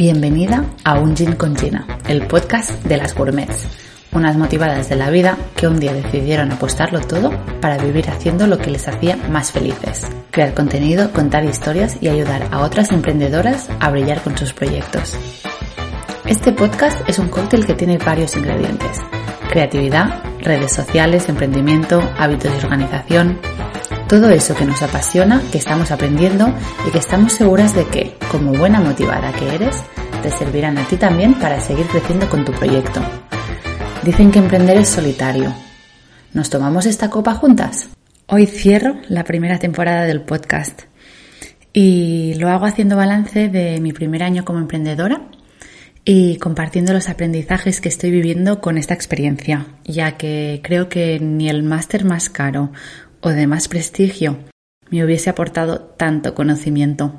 Bienvenida a Un Gin con Gina, el podcast de las gourmets, unas motivadas de la vida que un día decidieron apostarlo todo para vivir haciendo lo que les hacía más felices, crear contenido, contar historias y ayudar a otras emprendedoras a brillar con sus proyectos. Este podcast es un cóctel que tiene varios ingredientes, creatividad, redes sociales, emprendimiento, hábitos y organización, todo eso que nos apasiona, que estamos aprendiendo y que estamos seguras de que, como buena motivada que eres, te servirán a ti también para seguir creciendo con tu proyecto. Dicen que emprender es solitario. ¿Nos tomamos esta copa juntas? Hoy cierro la primera temporada del podcast y lo hago haciendo balance de mi primer año como emprendedora y compartiendo los aprendizajes que estoy viviendo con esta experiencia, ya que creo que ni el máster más caro o de más prestigio me hubiese aportado tanto conocimiento.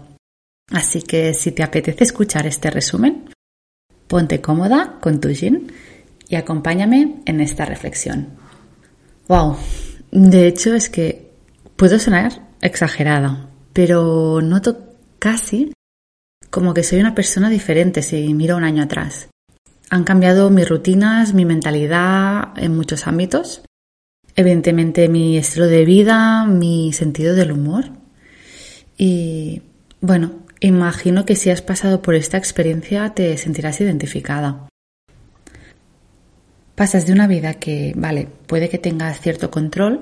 Así que si te apetece escuchar este resumen, ponte cómoda con tu gin y acompáñame en esta reflexión. Wow, de hecho es que puedo sonar exagerada, pero noto casi como que soy una persona diferente si miro un año atrás. Han cambiado mis rutinas, mi mentalidad en muchos ámbitos evidentemente mi estilo de vida, mi sentido del humor. Y bueno, imagino que si has pasado por esta experiencia te sentirás identificada. Pasas de una vida que, vale, puede que tengas cierto control,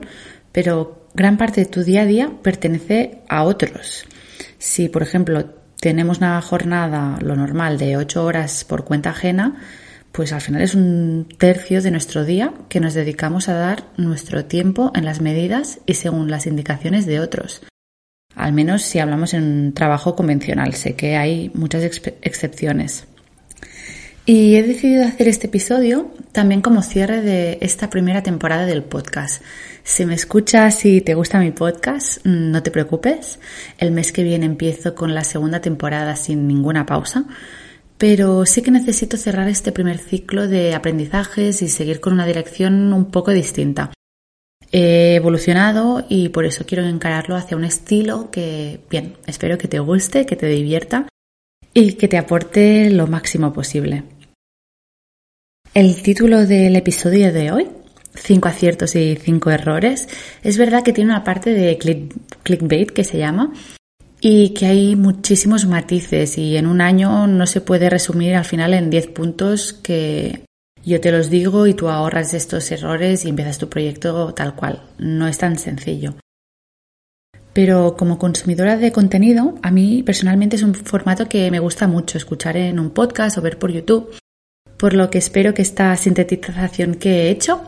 pero gran parte de tu día a día pertenece a otros. Si, por ejemplo, tenemos una jornada, lo normal, de ocho horas por cuenta ajena, pues al final es un tercio de nuestro día que nos dedicamos a dar nuestro tiempo en las medidas y según las indicaciones de otros. Al menos si hablamos en un trabajo convencional, sé que hay muchas excepciones. Y he decidido hacer este episodio también como cierre de esta primera temporada del podcast. Si me escuchas y te gusta mi podcast, no te preocupes. El mes que viene empiezo con la segunda temporada sin ninguna pausa pero sí que necesito cerrar este primer ciclo de aprendizajes y seguir con una dirección un poco distinta. He evolucionado y por eso quiero encararlo hacia un estilo que, bien, espero que te guste, que te divierta y que te aporte lo máximo posible. El título del episodio de hoy, 5 aciertos y 5 errores, es verdad que tiene una parte de clickbait que se llama, y que hay muchísimos matices y en un año no se puede resumir al final en 10 puntos que yo te los digo y tú ahorras estos errores y empiezas tu proyecto tal cual. No es tan sencillo. Pero como consumidora de contenido, a mí personalmente es un formato que me gusta mucho escuchar en un podcast o ver por YouTube, por lo que espero que esta sintetización que he hecho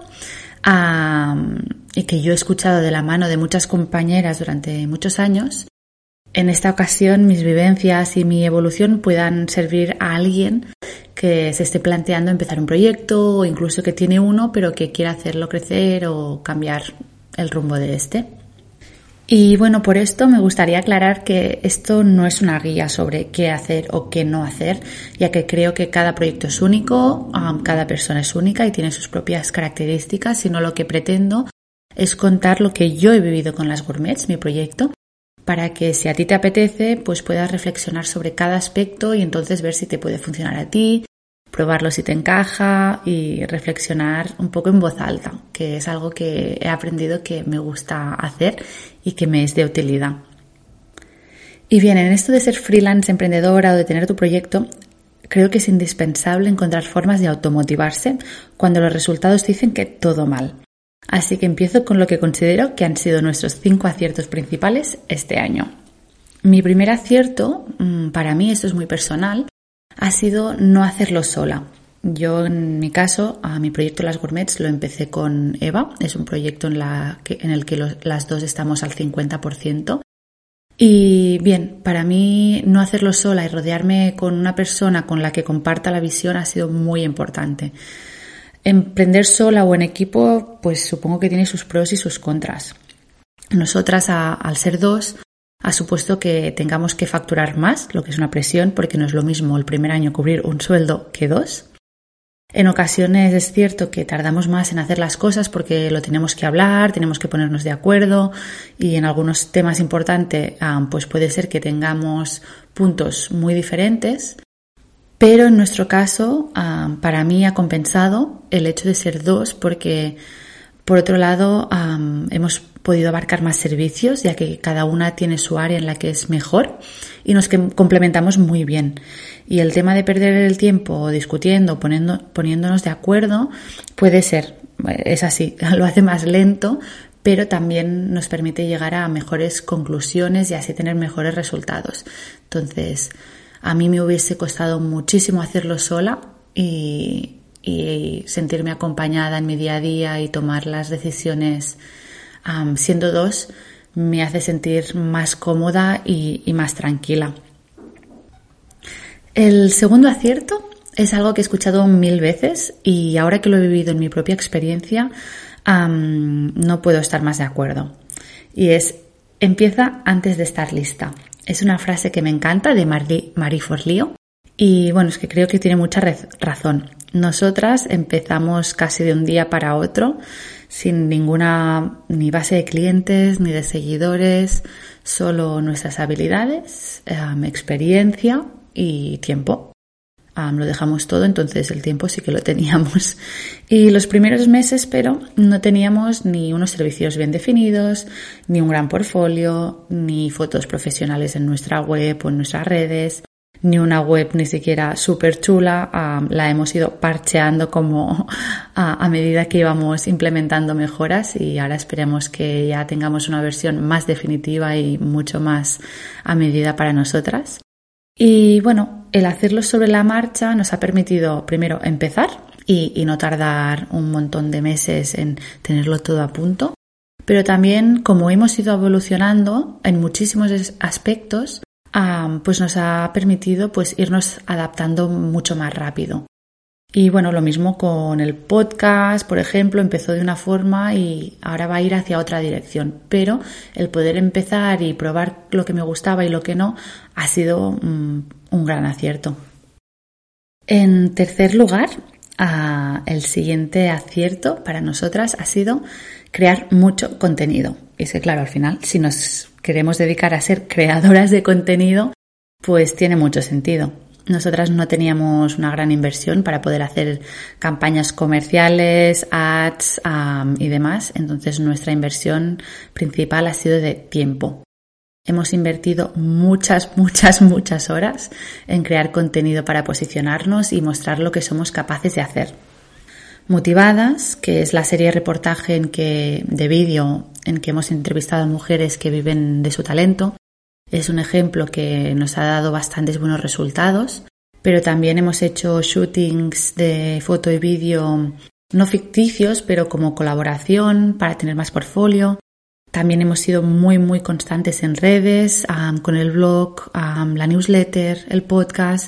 y que yo he escuchado de la mano de muchas compañeras durante muchos años, en esta ocasión mis vivencias y mi evolución puedan servir a alguien que se esté planteando empezar un proyecto o incluso que tiene uno pero que quiera hacerlo crecer o cambiar el rumbo de este. Y bueno, por esto me gustaría aclarar que esto no es una guía sobre qué hacer o qué no hacer, ya que creo que cada proyecto es único, cada persona es única y tiene sus propias características, sino lo que pretendo es contar lo que yo he vivido con las gourmets, mi proyecto, para que si a ti te apetece, pues puedas reflexionar sobre cada aspecto y entonces ver si te puede funcionar a ti, probarlo si te encaja y reflexionar un poco en voz alta, que es algo que he aprendido que me gusta hacer y que me es de utilidad. Y bien, en esto de ser freelance, emprendedora o de tener tu proyecto, creo que es indispensable encontrar formas de automotivarse cuando los resultados dicen que todo mal. Así que empiezo con lo que considero que han sido nuestros cinco aciertos principales este año. Mi primer acierto, mm, para mí esto es muy personal, ha sido no hacerlo sola. Yo en mi caso, a mi proyecto Las Gourmets lo empecé con Eva, es un proyecto en, el que las dos estamos al 50%. Y bien, para mí no hacerlo sola y rodearme con una persona con la que comparta la visión ha sido muy importante. Emprender sola o en equipo, pues supongo que tiene sus pros y sus contras. Nosotras, al ser dos, ha supuesto que tengamos que facturar más, lo que es una presión, porque no es lo mismo el primer año cubrir un sueldo que dos. En ocasiones es cierto que tardamos más en hacer las cosas porque lo tenemos que hablar, tenemos que ponernos de acuerdo y en algunos temas importantes ah, pues puede ser que tengamos puntos muy diferentes Pero en nuestro caso, para mí ha compensado el hecho de ser dos porque, por otro lado, hemos podido abarcar más servicios, ya que cada una tiene su área en la que es mejor y nos complementamos muy bien. Y el tema de perder el tiempo discutiendo, poniendo, poniéndonos de acuerdo, puede ser, es así, lo hace más lento, pero también nos permite llegar a mejores conclusiones y así tener mejores resultados. Entonces, a mí me hubiese costado muchísimo hacerlo sola y, sentirme acompañada en mi día a día y tomar las decisiones siendo dos me hace sentir más cómoda y, más tranquila. El segundo acierto es algo que he escuchado mil veces y ahora que lo he vivido en mi propia experiencia no puedo estar más de acuerdo. Y es empieza antes de estar lista. Es una frase que me encanta de Marie Forleo y bueno, es que creo que tiene mucha razón. Nosotras empezamos casi de un día para otro sin ninguna ni base de clientes ni de seguidores, solo nuestras habilidades, experiencia y tiempo. Lo dejamos todo, entonces el tiempo sí que lo teníamos. Y los primeros meses, pero no teníamos ni unos servicios bien definidos, ni un gran portfolio, ni fotos profesionales en nuestra web o en nuestras redes, ni una web ni siquiera súper chula, la hemos ido parcheando como a, medida que íbamos implementando mejoras y ahora esperemos que ya tengamos una versión más definitiva y mucho más a medida para nosotras. Y bueno, el hacerlo sobre la marcha nos ha permitido primero empezar y, no tardar un montón de meses en tenerlo todo a punto, pero también como hemos ido evolucionando en muchísimos aspectos, pues nos ha permitido pues irnos adaptando mucho más rápido. Y bueno, lo mismo con el podcast, por ejemplo, empezó de una forma y ahora va a ir hacia otra dirección. Pero el poder empezar y probar lo que me gustaba y lo que no ha sido mm, un gran acierto. En tercer lugar, el siguiente acierto para nosotras ha sido crear mucho contenido. Y es que, claro, al final, si nos queremos dedicar a ser creadoras de contenido, pues tiene mucho sentido. Nosotras no teníamos una gran inversión para poder hacer campañas comerciales, ads y demás, entonces nuestra inversión principal ha sido de tiempo. Hemos invertido muchas, muchas, muchas horas en crear contenido para posicionarnos y mostrar lo que somos capaces de hacer. Motivadas, que es la serie de reportaje en que, de vídeo en que hemos entrevistado a mujeres que viven de su talento. Es un ejemplo que nos ha dado bastantes buenos resultados, pero también hemos hecho shootings de foto y vídeo no ficticios, pero como colaboración para tener más portfolio. También hemos sido muy, muy constantes en redes, con el blog, la newsletter, el podcast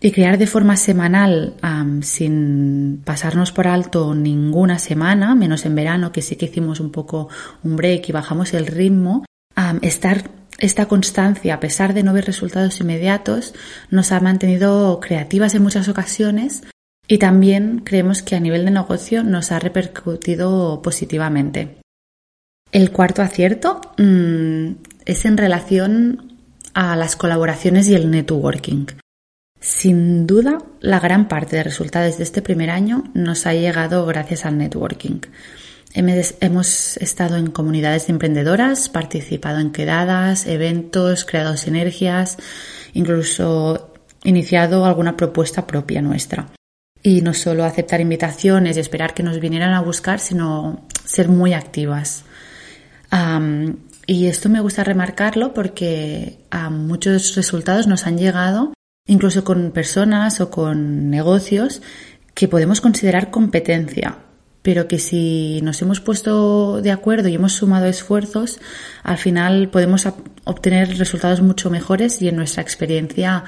y crear de forma semanal sin pasarnos por alto ninguna semana, menos en verano que sí que hicimos un poco un break y bajamos el ritmo, estar esta constancia, a pesar de no ver resultados inmediatos, nos ha mantenido creativas en muchas ocasiones y también creemos que a nivel de negocio nos ha repercutido positivamente. El cuarto acierto mm, es en relación a las colaboraciones y el networking. Sin duda, la gran parte de resultados de este primer año nos ha llegado gracias al networking. Hemos estado en comunidades de emprendedoras, participado en quedadas, eventos, creado sinergias, incluso iniciado alguna propuesta propia nuestra. Y no solo aceptar invitaciones y esperar que nos vinieran a buscar, sino ser muy activas. y esto me gusta remarcarlo porque a muchos resultados nos han llegado incluso con personas o con negocios que podemos considerar competencia, pero que si nos hemos puesto de acuerdo y hemos sumado esfuerzos, al final podemos obtener resultados mucho mejores y en nuestra experiencia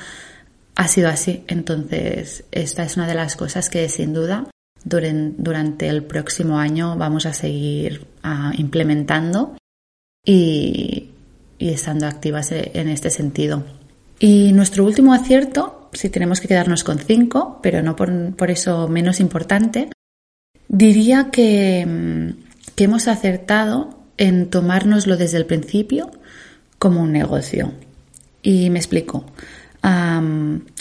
ha sido así. Entonces, esta es una de las cosas que sin duda durante el próximo año vamos a seguir ah, implementando y estando activas en este sentido. Y nuestro último acierto, si tenemos que quedarnos con cinco, pero no por, eso menos importante, diría que, mm, que hemos acertado en tomárnoslo desde el principio como un negocio. Y me explico.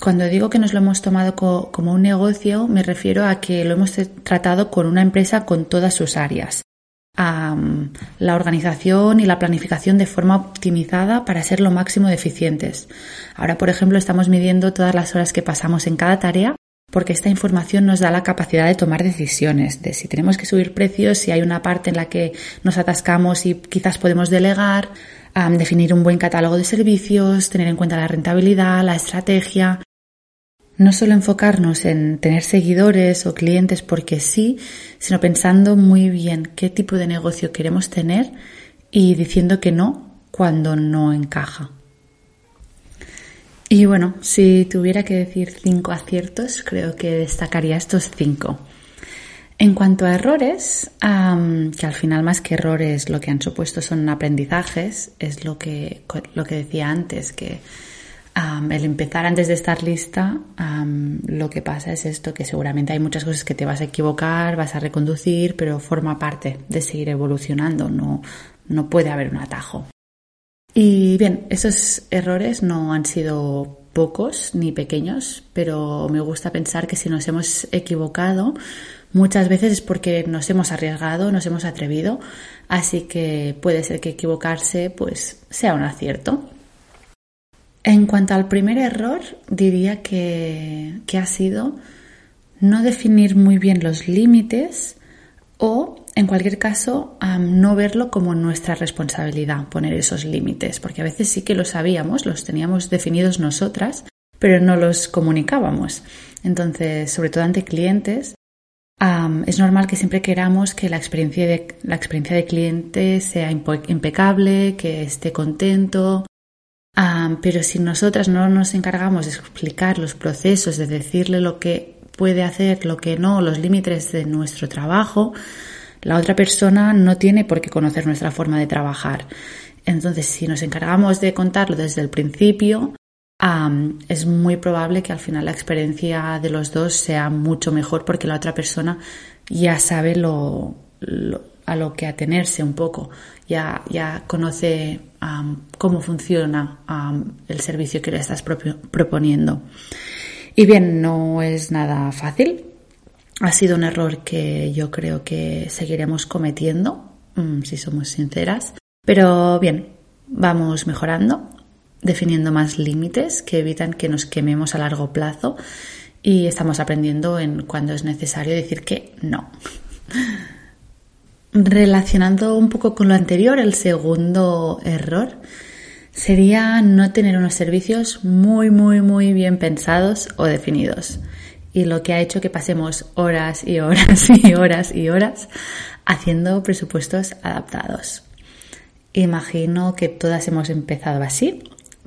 cuando digo que nos lo hemos tomado como un negocio, me refiero a que lo hemos tratado con una empresa con todas sus áreas. la organización y la planificación de forma optimizada para ser lo máximo de eficientes. Ahora, por ejemplo, estamos midiendo todas las horas que pasamos en cada tarea porque esta información nos da la capacidad de tomar decisiones, de si tenemos que subir precios, si hay una parte en la que nos atascamos y quizás podemos delegar, definir un buen catálogo de servicios, tener en cuenta la rentabilidad, la estrategia. No solo enfocarnos en tener seguidores o clientes porque sí, sino pensando muy bien qué tipo de negocio queremos tener y diciendo que no cuando no encaja. Y bueno, si tuviera que decir cinco aciertos, creo que destacaría estos cinco. En cuanto a errores, que al final más que errores lo que han supuesto son aprendizajes, es lo que, lo que decía antes, que el empezar antes de estar lista, lo que pasa es esto, que seguramente hay muchas cosas que te vas a equivocar, vas a reconducir, pero forma parte de seguir evolucionando, no, no puede haber un atajo. Y bien, esos errores no han sido pocos ni pequeños, pero me gusta pensar que si nos hemos equivocado, muchas veces es porque nos hemos arriesgado, nos hemos atrevido, así que puede ser que equivocarse pues sea un acierto. En cuanto al primer error, diría que, que ha sido no definir muy bien los límites o en cualquier caso, no verlo como nuestra responsabilidad, poner esos límites, porque a veces sí que lo sabíamos, los teníamos definidos nosotras, pero no los comunicábamos. Entonces, sobre todo ante clientes, es normal que siempre queramos que la experiencia de, la experiencia de cliente sea impecable, que esté contento, pero si nosotras no nos encargamos de explicar los procesos, de decirle lo que puede hacer, lo que no, los límites de nuestro trabajo, la otra persona no tiene por qué conocer nuestra forma de trabajar. Entonces, si nos encargamos de contarlo desde el principio, es muy probable que al final la experiencia de los dos sea mucho mejor porque la otra persona ya sabe lo, a lo que atenerse un poco, ya, ya conoce cómo funciona el servicio que le estás proponiendo. Y bien, no es nada fácil, ha sido un error que yo creo que seguiremos cometiendo, mm, si somos sinceras. Pero bien, vamos mejorando, definiendo más límites que evitan que nos quememos a largo plazo y estamos aprendiendo en cuando es necesario decir que no. Relacionando un poco con lo anterior, el segundo error sería no tener unos servicios muy, muy, muy bien pensados o definidos y lo que ha hecho que pasemos horas y horas y horas y horas haciendo presupuestos adaptados. Imagino que todas hemos empezado así,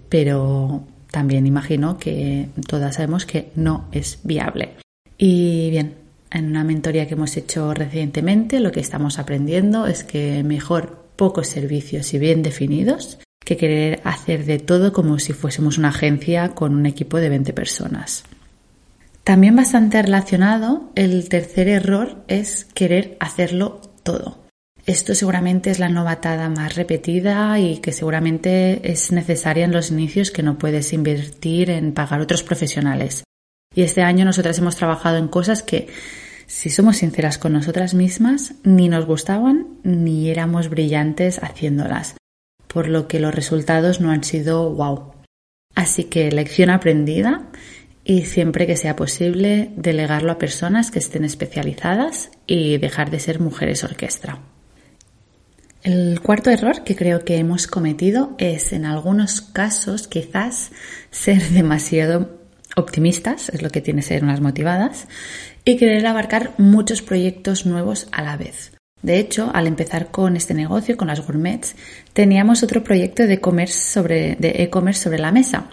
pero también imagino que todas sabemos que no es viable. Y bien, en una mentoría que hemos hecho recientemente, lo que estamos aprendiendo es que mejor pocos servicios y bien definidos que querer hacer de todo como si fuésemos una agencia con un equipo de 20 personas. También bastante relacionado, el tercer error es querer hacerlo todo. Esto seguramente es la novatada más repetida y que seguramente es necesaria en los inicios que no puedes invertir en pagar otros profesionales. Y este año nosotras hemos trabajado en cosas que, si somos sinceras con nosotras mismas, ni nos gustaban ni éramos brillantes haciéndolas, por lo que los resultados no han sido wow. Así que lección aprendida y siempre que sea posible delegarlo a personas que estén especializadas y dejar de ser mujeres orquestra. El cuarto error que creo que hemos cometido es en algunos casos quizás ser demasiado optimistas, es lo que tiene ser unas motivadas, y querer abarcar muchos proyectos nuevos a la vez. De hecho, al empezar con este negocio, con las gourmets, teníamos otro proyecto de e-commerce sobre la mesa,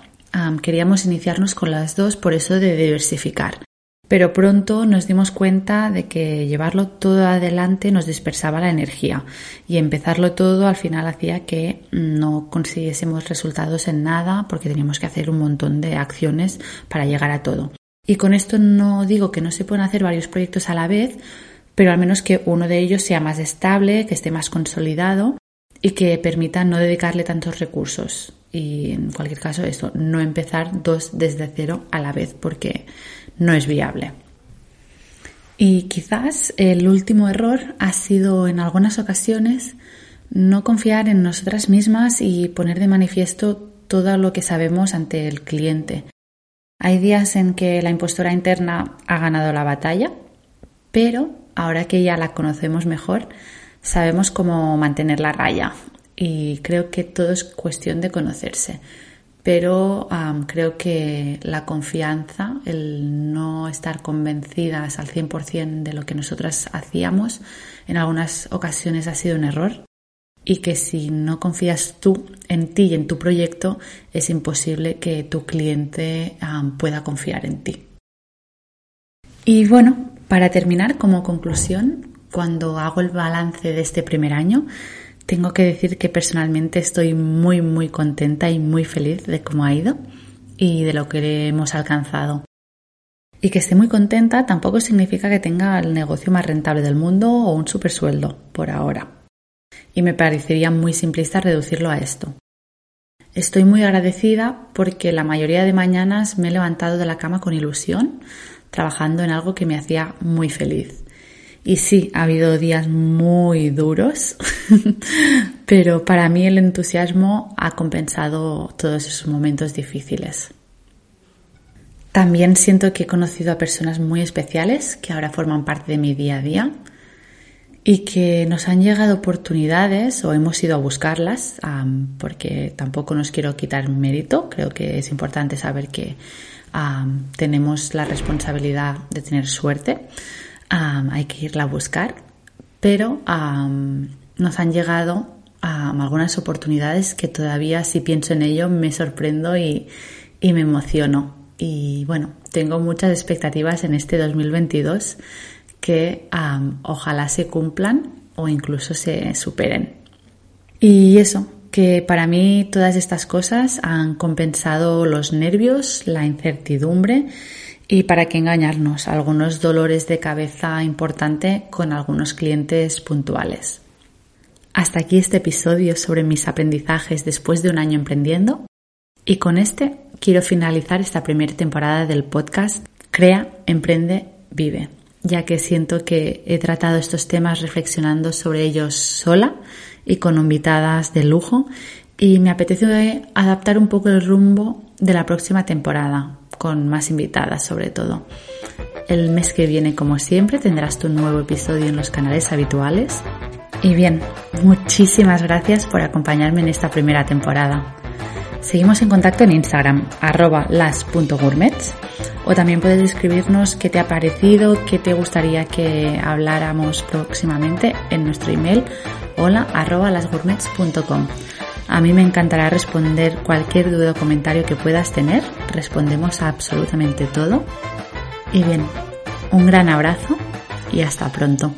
queríamos iniciarnos con las dos por eso de diversificar. Pero pronto nos dimos cuenta de que llevarlo todo adelante nos dispersaba la energía y empezarlo todo al final hacía que no consiguiésemos resultados en nada porque teníamos que hacer un montón de acciones para llegar a todo. Y con esto no digo que no se puedan hacer varios proyectos a la vez, pero al menos que uno de ellos sea más estable, que esté más consolidado y que permita no dedicarle tantos recursos y en cualquier caso eso, no empezar dos desde cero a la vez porque no es viable. Y quizás el último error ha sido en algunas ocasiones no confiar en nosotras mismas y poner de manifiesto todo lo que sabemos ante el cliente. Hay días en que la impostora interna ha ganado la batalla, pero ahora que ya la conocemos mejor, sabemos cómo mantener la raya y creo que todo es cuestión de conocerse. Pero creo que la confianza, el no estar convencidas al 100% de lo que nosotras hacíamos, en algunas ocasiones ha sido un error y que si no confías tú en ti y en tu proyecto, es imposible que tu cliente pueda confiar en ti. Y bueno, para terminar, como conclusión, cuando hago el balance de este primer año, tengo que decir que personalmente estoy muy, muy contenta y muy feliz de cómo ha ido y de lo que hemos alcanzado. Y que esté muy contenta tampoco significa que tenga el negocio más rentable del mundo o un supersueldo, por ahora. Y me parecería muy simplista reducirlo a esto. Estoy muy agradecida porque la mayoría de mañanas me he levantado de la cama con ilusión, trabajando en algo que me hacía muy feliz. Y sí, ha habido días muy duros, pero para mí el entusiasmo ha compensado todos esos momentos difíciles. También siento que he conocido a personas muy especiales que ahora forman parte de mi día a día y que nos han llegado oportunidades o hemos ido a buscarlas, porque tampoco nos quiero quitar mérito. Creo que es importante saber que tenemos la responsabilidad de tener suerte hay que irla a buscar, pero nos han llegado algunas oportunidades que todavía si pienso en ello me sorprendo y, me emociono. Y bueno, tengo muchas expectativas en este 2022 que ojalá se cumplan o incluso se superen. Y eso, que para mí todas estas cosas han compensado los nervios, la incertidumbre y para qué engañarnos, algunos dolores de cabeza importante con algunos clientes puntuales. Hasta aquí este episodio sobre mis aprendizajes después de un año emprendiendo. Y con este quiero finalizar esta primera temporada del podcast Crea, Emprende, Vive, ya que siento que he tratado estos temas reflexionando sobre ellos sola y con invitadas de lujo y me apetece adaptar un poco el rumbo de la próxima temporada, con más invitadas sobre todo. El mes que viene, como siempre, tendrás tu nuevo episodio en los canales habituales. Y bien, muchísimas gracias por acompañarme en esta primera temporada. Seguimos en contacto en Instagram, arroba las.gourmets, o también puedes escribirnos qué te ha parecido, qué te gustaría que habláramos próximamente en nuestro email, hola lasgourmets.com. A mí me encantará responder cualquier duda o comentario que puedas tener. Respondemos a absolutamente todo. Y bien, un gran abrazo y hasta pronto.